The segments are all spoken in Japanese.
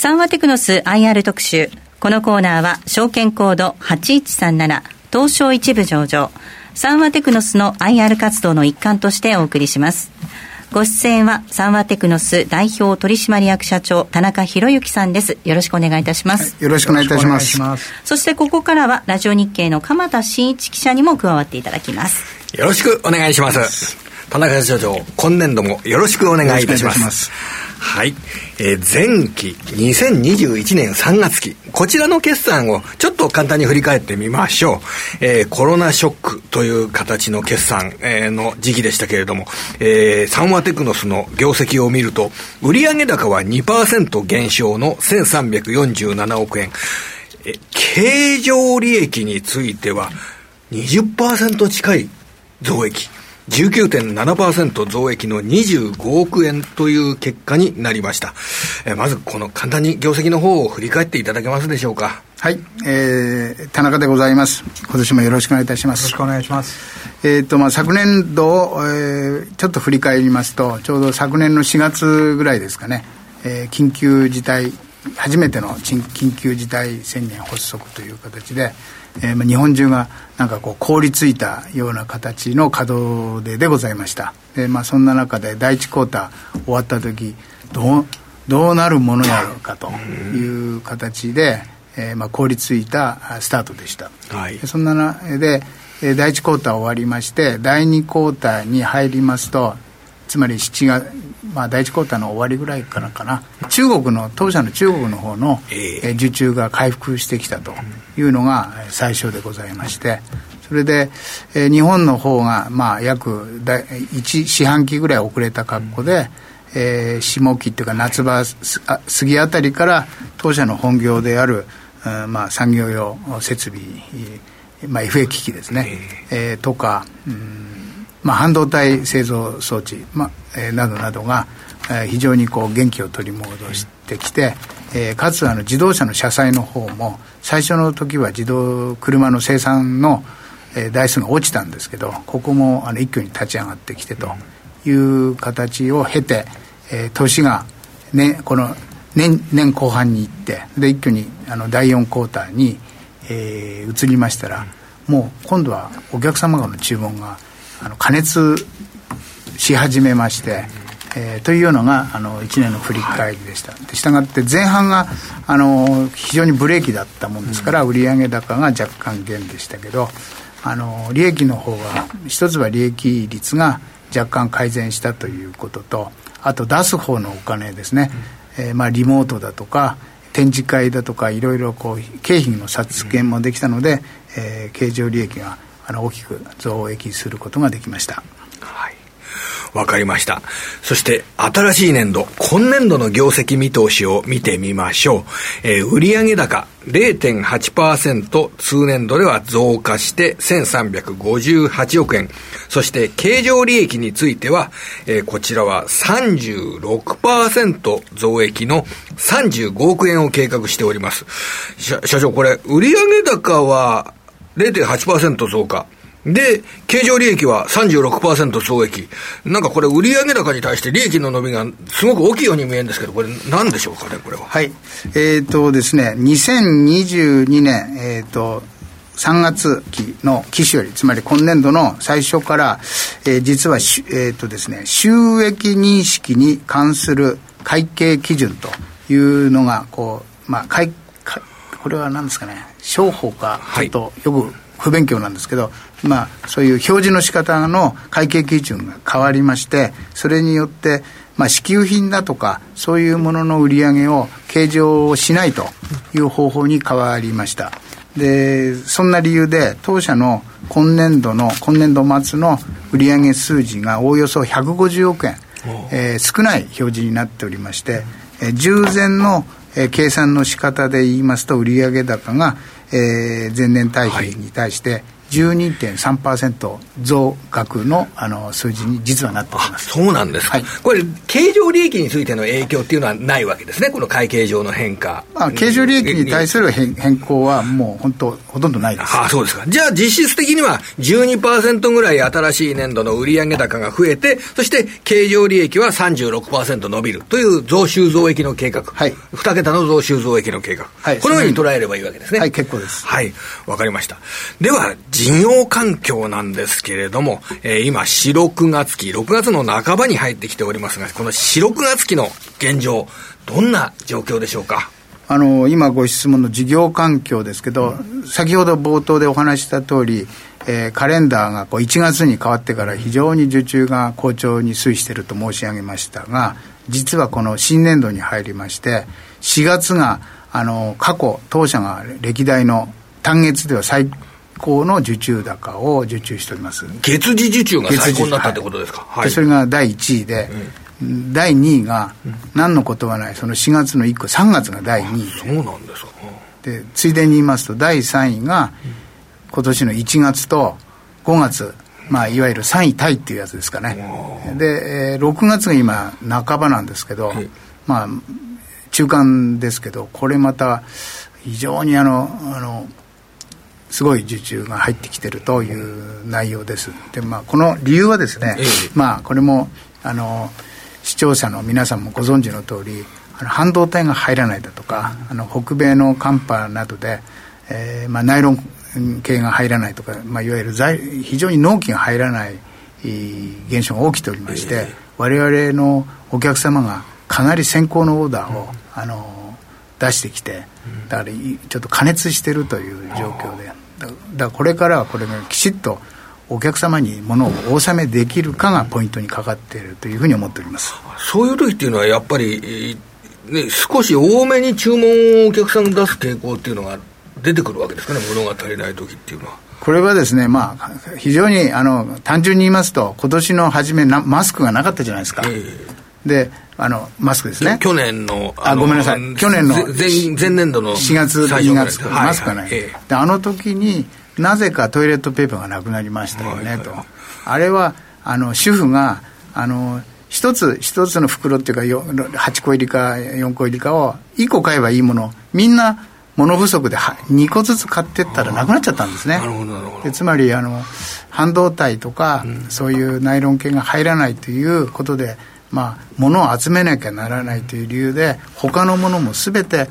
サンワテクノス IR 特集。このコーナーは、証券コード8137、東証一部上場。サンワテクノスの IR 活動の一環としてお送りします。ご出演はサンワテクノス代表取締役社長田中博之さんですよろしくお願いいたします、はい、よろしくお願いいたしますそしてここからはラジオ日経の鎌田新一記者にも加わっていただきますよろしくお願いします田中社長今年度もよろしくお願いいたしますはい。えー、前期2021年3月期。こちらの決算をちょっと簡単に振り返ってみましょう。えー、コロナショックという形の決算、えー、の時期でしたけれども、えー、サンワテクノスの業績を見ると、売上高は2%減少の1347億円。え経常利益については20%近い増益。19.7%増益の25億円という結果になりました。えー、まずこの簡単に業績の方を振り返っていただけますでしょうか。はい、えー、田中でございます。今年もよろしくお願いいたします。よろしくお願いします。えっ、と、まあ、昨年度を、えー、ちょっと振り返りますと、ちょうど昨年の4月ぐらいですかね、えー、緊急事態、初めての緊急事態宣言発足という形で、えー、まあ日本中がなんかこう凍りついたような形の稼働ででございました。で、まあ、そんな中で第1クォーター終わった時どうどうなるものやろうかという形で、えー、まあ凍りついたスタートでした、はい、そんななで第1クォーター終わりまして第2クォーターに入りますとつまり7月まあ、第一クォーターの終わりぐらいからかな、中国の、当社の中国の方の、えー、受注が回復してきたというのが最初でございまして、それで、えー、日本の方が、まあ、約1四半期ぐらい遅れた格好で、えー、下期っていうか夏場過ぎあたりから当社の本業である、うん、まあ、産業用設備、まあ、FA 機器ですね、えー、とか、うんまあ、半導体製造装置、まあえー、などなどが、えー、非常にこう元気を取り戻してきて、えー、かつあの自動車の車載の方も最初の時は自動車の生産の、えー、台数が落ちたんですけどここもあの一挙に立ち上がってきてという形を経て、えー、年が、ね、この年年後半に行ってで一挙にあの第4クォーターに、えー、移りましたらもう今度はお客様からの注文があの加熱し始めまして、えー、というのがあの1年の振り返りでした、はい、したがって前半があの非常にブレーキだったもんですから、うん、売上高が若干減でしたけどあの利益の方は一つは利益率が若干改善したということとあと出す方のお金ですね、うん、えー、まあ、リモートだとか展示会だとかいろいろこう経費の削減もできたので、うん、えー、経常利益があの大きく増益することができました。はいわかりました。そして、新しい年度、今年度の業績見通しを見てみましょう。えー、売上高0.8%通年度では増加して1358億円。そして、経常利益については、えー、こちらは36%増益の35億円を計画しております。社長、これ、売上高は0.8%増加。で、経常利益は36%増益。なんかこれ、売上高に対して利益の伸びがすごく大きいように見えるんですけど、これ、なんでしょうかね、これは。はい。えっ、ー、とですね、2022年、えっ、ー、と、3月期の期首より、つまり今年度の最初から、えー、実は、えっ、とですね、収益認識に関する会計基準というのが、こう、まあ、会、これは何ですかね、商法か、ちょっとよく不勉強なんですけど、まあ、そういう表示の仕方の会計基準が変わりまして、それによって、まあ、支給品だとか、そういうものの売り上げを計上をしないという方法に変わりました。で、そんな理由で、当社の今年度の、今年度末の売上数字がおおよそ150億円、えー、少ない表示になっておりまして、えー、従前のえー、計算の仕方で言いますと売上高が、えー、前年対比に対して12.3%増額のあの数字に実はなっておりますそうなんですか、はい、これ、経常利益についての影響っていうのはないわけですね、この会計上の変化。まあ、経常利益に対する変変更は、もう本当、ほとんどないです。あそうですか。じゃあ、実質的には12%ぐらい新しい年度の売上高が増えて、そして経常利益は36%伸びるという増収増益の計画、はい、2桁の増収増益の計画、はい、このように捉えればいいわけですね。はい、結構です。はい、わかりました。では、事業環境なんですけれども、えー、今、4、6月期、6月の半ばに入ってきておりますが、この4、6月期の現状、どんな状況でしょうか？あの今ご質問の事業環境ですけど、先ほど冒頭でお話した通り、えー、カレンダーがこう1月に変わってから非常に受注が好調に推移していると申し上げましたが、実はこの新年度に入りまして、4月があの過去、当社が歴代の単月では最高の受注高を受注しております。月次受注が最高になったってことですか、はい、でそれが第1位で、うん、第2位が何のことはないその4月の1個3月が第2位で。そうなんですか。でついでに言いますと第3位が今年の1月と5月まあ、いわゆる3位タイっていうやつですかね。で、えー、6月が今半ばなんですけど、まあ中間ですけどこれまた非常にあのあのすごい受注が入ってきてるという内容です。で、まあ、この理由はですね、ええ、まあ、これも、あの、視聴者の皆さんもご存知の通り、あの半導体が入らないだとか、あの北米の寒波などで、えーまあ、ナイロン系が入らないとか、まあ、いわゆる非常に納期が入らない現象が起きておりまして、え我々のお客様がかなり先行のオーダーを、あの出してきて、だからちょっと加熱してるという状況で。だからこれからはこれがきちっとお客様にものをお納めできるかがポイントにかかっているというふうに思っております。そういう時っていうのはやっぱり、ね、少し多めに注文をお客さんが出す傾向っていうのが出てくるわけですかね物が足りない時っていうのは。これはですね、まあ、非常にあの単純に言いますと、今年の初めな、マスクがなかったじゃないですか。えー、であのマスクですね。去年のあごめんなさい。去年の前前年度の4月2月マスクがな。い、であの時になぜかトイレットペーパーがなくなりましたよね、と。あれはあの主婦があの一つ一つの袋っていうか8個入りか4個入りかを1個買えばいいものみんな物不足で2個ずつ買ってったらなくなっちゃったんですね。でつまりあの半導体とか、うん、そういうナイロン系が入らないということでまあ、物を集めなきゃならないという理由で、他のものもすべて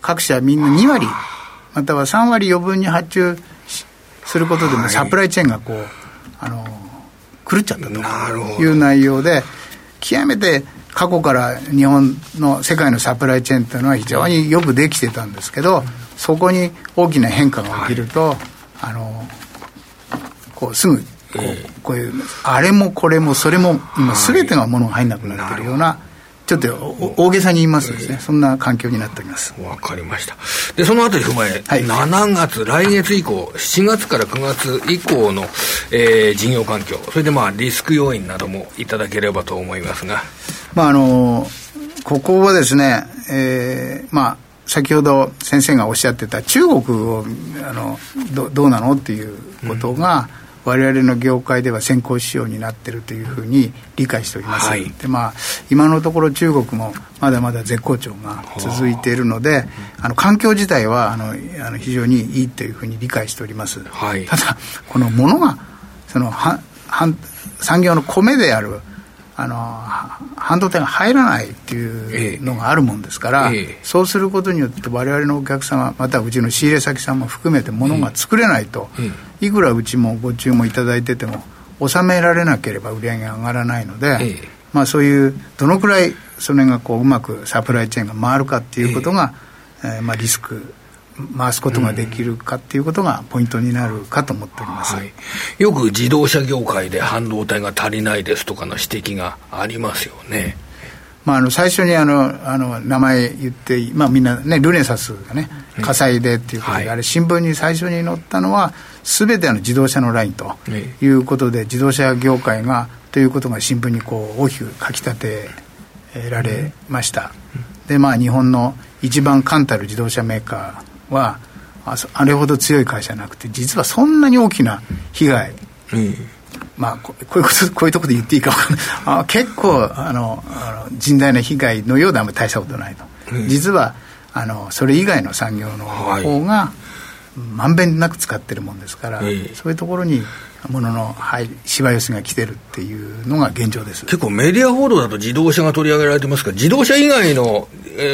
各社みんな2割、または3割余分に発注することでも、サプライチェーンがこう、あの狂っちゃったという内容で、極めて過去から日本の世界のサプライチェーンというのは非常によくできてたんですけど、そこに大きな変化が起きると、あのこうすぐこうこういうあれもこれもそれも今全てがものが入んなくなってるようなちょっと大げさに言いますとですね、そんな環境になっております。わかりました。で、そのあたり踏まえ、はい、7月、来月以降、7月から9月以降の、えー、事業環境、それでまあ、リスク要因などもいただければと思いますが。まあ、あの、ここはですね、えー、まあ、先ほど先生がおっしゃってた中国をあのどどうなのっていうことが、うん我々の業界では先行仕様になっているというふうに理解しております、はい、でまあ、今のところ中国もまだまだ絶好調が続いているので、あの環境自体はあのあの非常にいいというふうに理解しております、はい、ただこのものがそのはは産業の米であるあの半導体が入らないっていうのがあるもんですから、ええ、そうすることによって我々のお客様またうちの仕入れ先さんも含めてものが作れないと、え、いくらうちもご注文いただいてても納められなければ売り上げが上がらないので、まあ、そういうどのくらいそれがこううまくサプライチェーンが回るかっていうことが、ええ。まあ、リスク回すことができるかっていうことがポイントになるかと思っております、はい、よく自動車業界で半導体が足りないですとかの指摘がありますよね。まあ、あの最初にあのあの名前言って、まあ、みんな、ね、ルネサスがね、火災でっていうことで、はい、あれ、新聞に最初に載ったのは、すべての自動車のラインということで、自動車業界がということが新聞にこう大きく書き立てられました。でまあ、日本の一番冠たる自動車メーカーはああれほど強い会社なくて実はそんなに大きな被害、うん、まあこういうことこういうところで言っていいか分かんない。あ結構あのあの甚大な被害のようであんまり大したことないと、うん、実はあのそれ以外の産業の方が、まんべんなく使ってるもんですから、そういうところにものの、はい、しわ寄せが来てるっていうのが現状です。結構メディア報道だと自動車が取り上げられてますから自動車以外の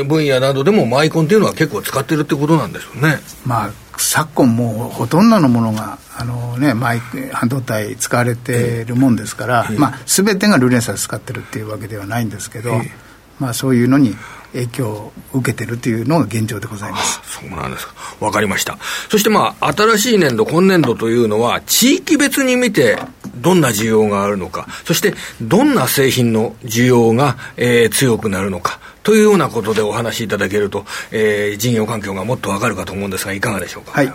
分野などでもマイコンっていうのは結構使ってるってことなんですよね。まあ昨今もうほとんどのものがあの、ね、マイ半導体使われてるもんですから、えー、まあ、全てがルネサス使ってるっていうわけではないんですけど、えー、まあ、そういうのに影響を受けてるというのが現状でございますそうなんですか、分かりました、そしてまあ、新しい年度、今年度というのは、地域別に見て、どんな需要があるのか、そしてどんな製品の需要が、えー、強くなるのか。というようなことでお話しいただけると、えー、事業環境がもっとわかるかと思うんですが、いかがでしょうか？はい。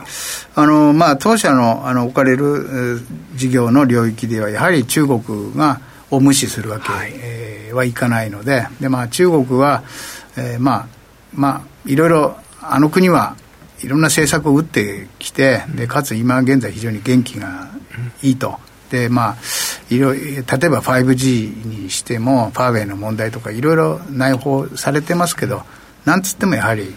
あの、まあ、当社の、あの、置かれる、事業の領域では、やはり中国が、を無視するわけ、はい、えー、はいかないので、で、まあ、中国は、えー、まあまあいろいろあの国はいろんな政策を打ってきてでかつ今現在非常に元気がいいと。でまあ、いろ例えば 5G にしてもファーウェイの問題とかいろいろ内包されてますけどなんつってもやはり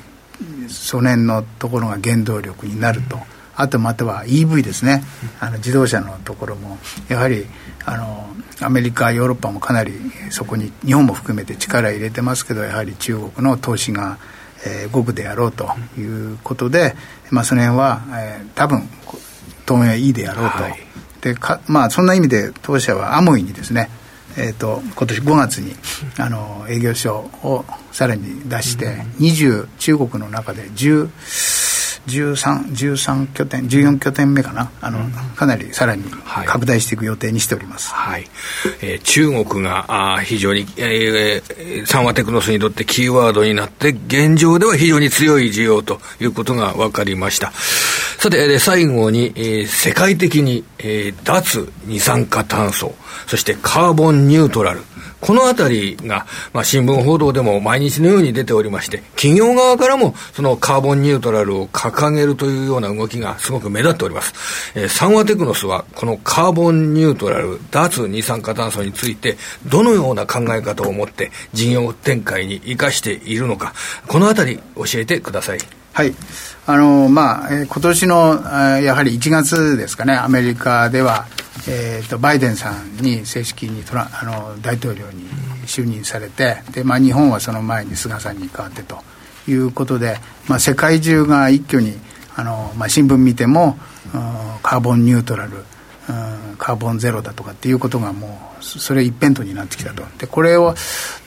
その辺のところが原動力になると。あとまたは EV ですね、あの自動車のところも、やはりあのアメリカ、ヨーロッパもかなりそこに、日本も含めて力入れてますけど、やはり中国の投資が、えー、極であろうということで、まあ、その辺は、えー、多分当面はいいであろうと。はい、でかまあ、そんな意味で当社はアモイにですねえーと、今年5月にあの営業所をさらに出して、20中国の中で10 13, 13拠点14拠点目かな。あの、うん、かなりさらに拡大していく予定にしております、はい。えー、中国があ非常に、えー、サンワテクノスにとってキーワードになって現状では非常に強い需要ということが分かりました。さて、最後に、えー、世界的に、えー、脱二酸化炭素そしてカーボンニュートラルこのあたりが、まあ、新聞報道でも毎日のように出ておりまして、企業側からもそのカーボンニュートラルを掲げるというような動きがすごく目立っております。えー、サンワテクノスはこのカーボンニュートラル、脱二酸化炭素について、どのような考え方を持って事業展開に生かしているのか、このあたり教えてください。はい。あの、まあ、今年の、やはり1月ですかね、アメリカでは、えーと、バイデンさんに正式にトラあの大統領に就任されてで、まあ、日本はその前に菅さんに代わってということで、まあ、世界中が一挙にあの、まあ、新聞見ても、カーボンニュートラル、カーボンゼロだとかっていうことがもうそれ一辺倒になってきたと。でこれを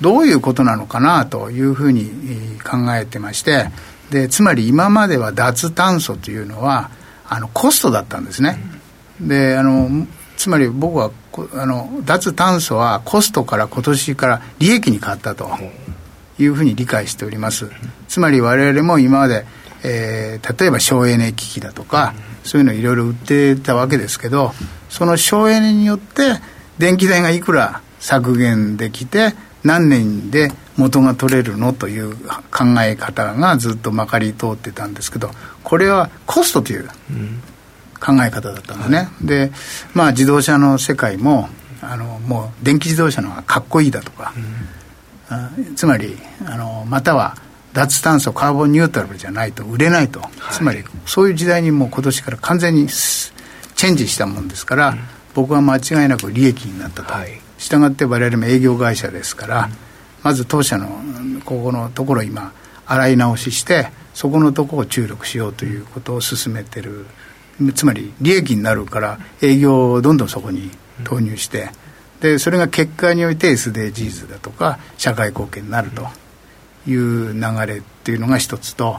どういうことなのかなというふうに考えてましてでつまり今までは脱炭素というのはあのコストだったんですね。であのつまり僕はあの脱炭素はコストから今年から利益に変わったというふうに理解しておりますつまり我々も今まで、えー、例えば省エネ機器だとかそういうのいろいろ売ってたわけですけどその省エネによって電気代がいくら削減できて何年で元が取れるのという考え方がずっとまかり通ってたんですけどこれはコストという、うん考え方だったんですね、はい、でまあ自動車の世界もあのもう電気自動車の方がかっこいいだとか、うん、つまりあのまたは脱炭素カーボンニュートラルじゃないと売れないと、はい、つまりそういう時代にもう今年から完全にチェンジしたもんですから、うん、僕は間違いなく利益になったと、はい、したがって我々も営業会社ですから、うん、まず当社のここのところ今洗い直ししてそこのところを注力しようということを進めてる。つまり利益になるから営業をどんどんそこに投入して、でそれが結果において SDGs だとか社会貢献になると。いう流れっていうのが一つと、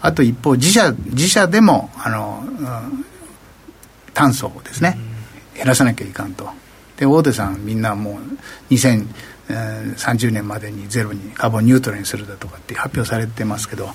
あと一方自社自社でもあの、炭素をですね、減らさなきゃいかんと。で大手さんみんなもう2030年までにゼロにカーボンニュートラルにするだとかって発表されてますけど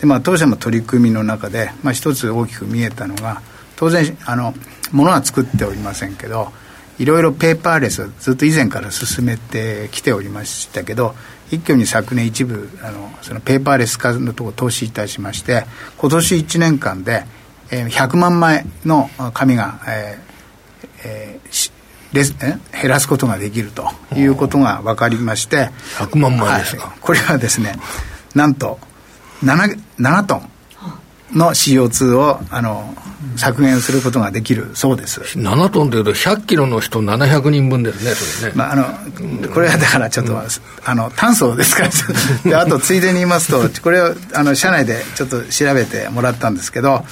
で、まあ、当社も取り組みの中で、まあ、一つ大きく見えたのが当然あのものは作っておりませんけどいろいろペーパーレスずっと以前から進めてきておりましたけど一挙に昨年一部あのそのペーパーレス化のところ投資いたしまして今年1年間で、100万枚の紙が、えーえー、レ減らすことができるということが分かりまして100万枚ですか、はい、これはですねなんと 7, 7トンの CO2 をあの削減することができるそうです。7トンというと100キロの人700人分ですねそれね、まあ、あのこれはだからちょっと、うん、あの炭素ですからであとついでに言いますとこれをあの社内でちょっと調べてもらったんですけど、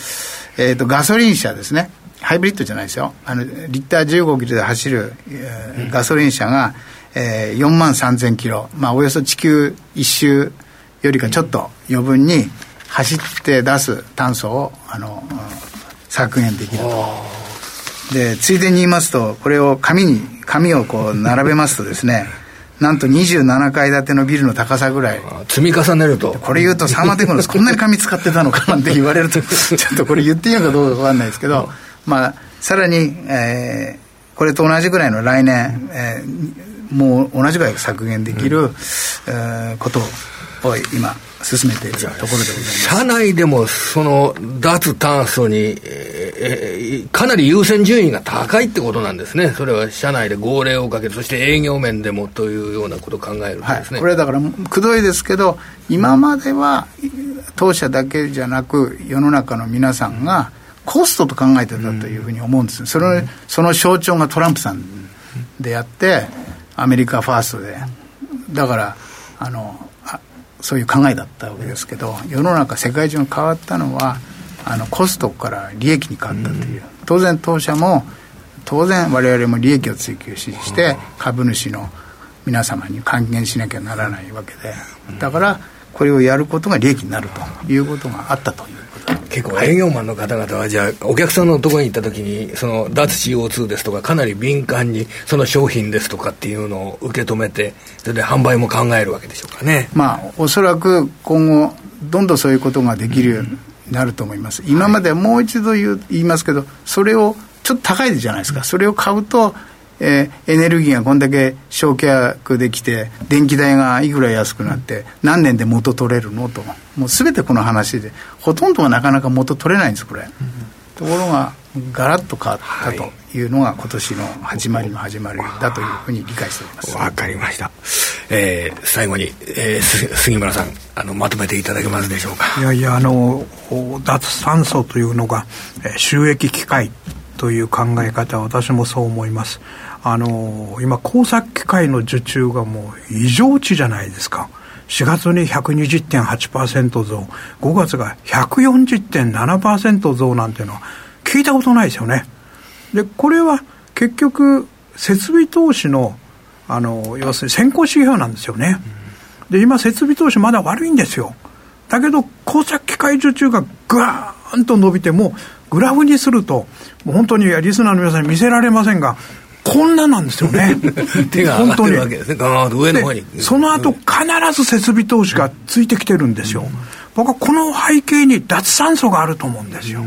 えーと、ガソリン車ですねハイブリッドじゃないですよ。あのリッター15キロで走る、えー、ガソリン車が、えー、4万3000キロ、まあ、およそ地球一周よりかちょっと余分に走って出す炭素をあの削減できる。とでついでに言いますとこれを紙に紙をこう並べますとですねなんと27階建てのビルの高さぐらい。積み重ねると。これ言うとサーマテクノスこんなに紙使ってたのかなんて言われるとちょっとこれ言っていいのかどうか分かんないですけど、まあさらに、えー、これと同じぐらいの来年、えー、もう同じぐらい削減できる、うん、えー、ことを今進めているところでございます。社内でもその脱炭素に、えー、かなり優先順位が高いってことなんですね、それは社内で号令をかけて、そして営業面でもというようなことを考えるとですね、はい、これだから、くどいですけど、今までは当社だけじゃなく、世の中の皆さんがコストと考えてたというふうに思うんです、そのその象徴がトランプさんであって、アメリカファーストで。だからあのそういう考えだったわけですけど世の中世界中が変わったのはあのコストから利益に変わったという、当然当社も当然我々も利益を追求して株主の皆様に還元しなきゃならないわけで。だからこれをやることが利益になるということがあったという結構営業マンの方々は、じゃあ、お客さんのところに行ったときに、その脱 CO2 ですとか、かなり敏感に、その商品ですとかっていうのを受け止めて、それで販売も考えるわけでしょうかね。まあ、おそらく今後、どんどんそういうことができるようになると思います。今までもう一度言う言いますけど、それをちょっと高いじゃないですか。それを買うと、えー、エネルギーがこんだけ償却できて電気代がいくら安くなって何年で元取れるのと。もう全てこの話でほとんどはなかなか元取れないんですこれ、うん、ところがガラッと変わったとい。うのが今年の始まりの始まりだというふうに理解しております。わかりました、えー、最後に、えー、杉村さんあのまとめていただけますでしょうか。いやいやあの脱炭素というのが、えー、収益機会という考え方は私もそう思いますあの今工作機械の受注がもう異常値じゃないですか。4月に120.8%増。5月が140.7%増なんていうのは聞いたことないですよね。でこれは結局設備投資のあの要するに先行指標なんですよね、で今設備投資まだ悪いんですよ。だけど工作機械受注がぐわーんと伸びてもグラフにするともう本当にリスナーの皆さんに見せられませんがこんななんですよね。手が上がってるわけですね。上の方に。その後必ず設備投資がついてきてるんですよ。僕はこの背景に脱炭素があると思うんですよ。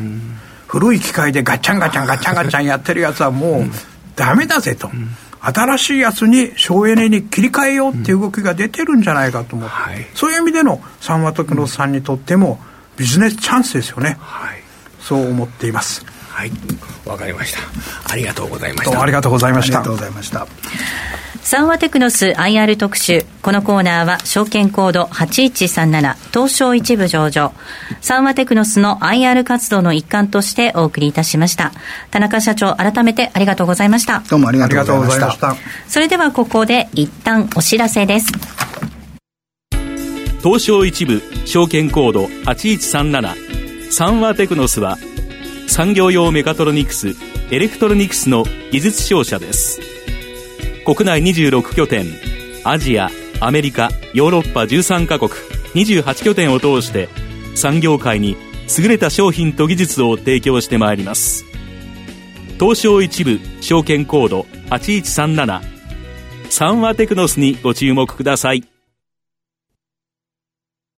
古い機械でガチャンガチャンガチャンガチャンやってるやつはもうダメだぜと。新しいやつに省エネに切り替えようっていう動きが出てるんじゃないかと思って、はい、そういう意味での三和徳のさんにとってもビジネスチャンスですよね、はい、そう思っていますはいわかりましたありがとうございましたありがとうございましたありがとうございました三和テクノス IR 特集。このコーナーは証券コード8137東証一部上場。三和テクノスの IR 活動の一環としてお送りいたしました。田中社長、改めてありがとうございました。どうもありがとうございました。それではここで一旦お知らせです。東証一部証券コード8137三和テクノスは産業用メカトロニクスエレクトロニクスの技術商社です。国内26拠点アジアアメリカヨーロッパ13カ国28拠点を通して産業界に優れた商品と技術を提供してまいります。東証一部証券コード8137三和テクノスにご注目ください。